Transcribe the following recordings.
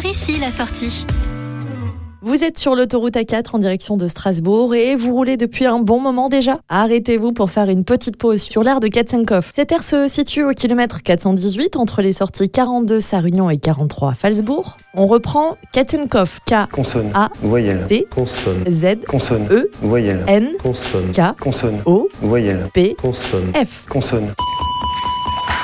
Par ici la sortie. Vous êtes sur l'autoroute A4 en direction de Strasbourg et vous roulez depuis un bon moment déjà. Arrêtez-vous pour faire une petite pause sur l'aire de Katzenkopf. Cette aire se situe au kilomètre 418 entre les sorties 42 Sarunion et 43 Falsbourg. On reprend Katzenkopf K Consonne. A Voyelle. T Consonne. Z Consonne. E Voyelle. N Consonne. K Consonne. O Voyelle. P Consonne. F. Consonne.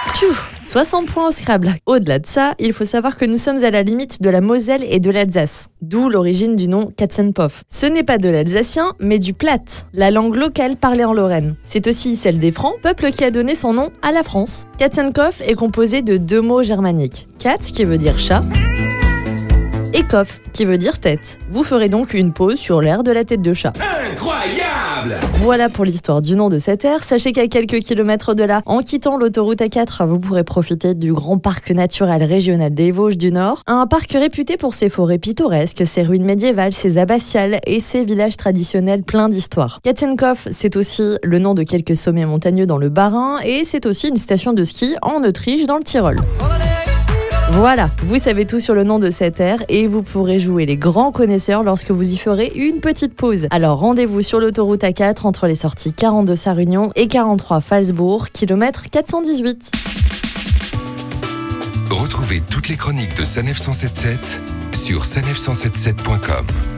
Pfiou 60 points au Scrabble. Au-delà de ça, il faut savoir que nous sommes à la limite de la Moselle et de l'Alsace, d'où l'origine du nom Katzenpov. Ce n'est pas de l'alsacien, mais du platte, la langue locale parlée en Lorraine. C'est aussi celle des Francs, peuple qui a donné son nom à la France. Katzenkopf est composé de deux mots germaniques. Kat, qui veut dire chat, et Kopf, qui veut dire tête. Vous ferez donc une pause sur l'air de la tête de chat. Incroyable Voilà pour l'histoire du nom de cette aire. Sachez qu'à quelques kilomètres de là, en quittant l'autoroute A4, vous pourrez profiter du grand parc naturel régional des Vosges du Nord. Un parc réputé pour ses forêts pittoresques, ses ruines médiévales, ses abbatiales et ses villages traditionnels pleins d'histoire. Katzenkopf, c'est aussi le nom de quelques sommets montagneux dans le Bas-Rhin et c'est aussi une station de ski en Autriche dans le Tyrol. Voilà, vous savez tout sur le nom de cette aire et vous pourrez jouer les grands connaisseurs lorsque vous y ferez une petite pause. Alors rendez-vous sur l'autoroute A4 entre les sorties 42 Sarunion et 43 Falsbourg, kilomètre 418. Retrouvez toutes les chroniques de Sanef 177 sur sanef177.com.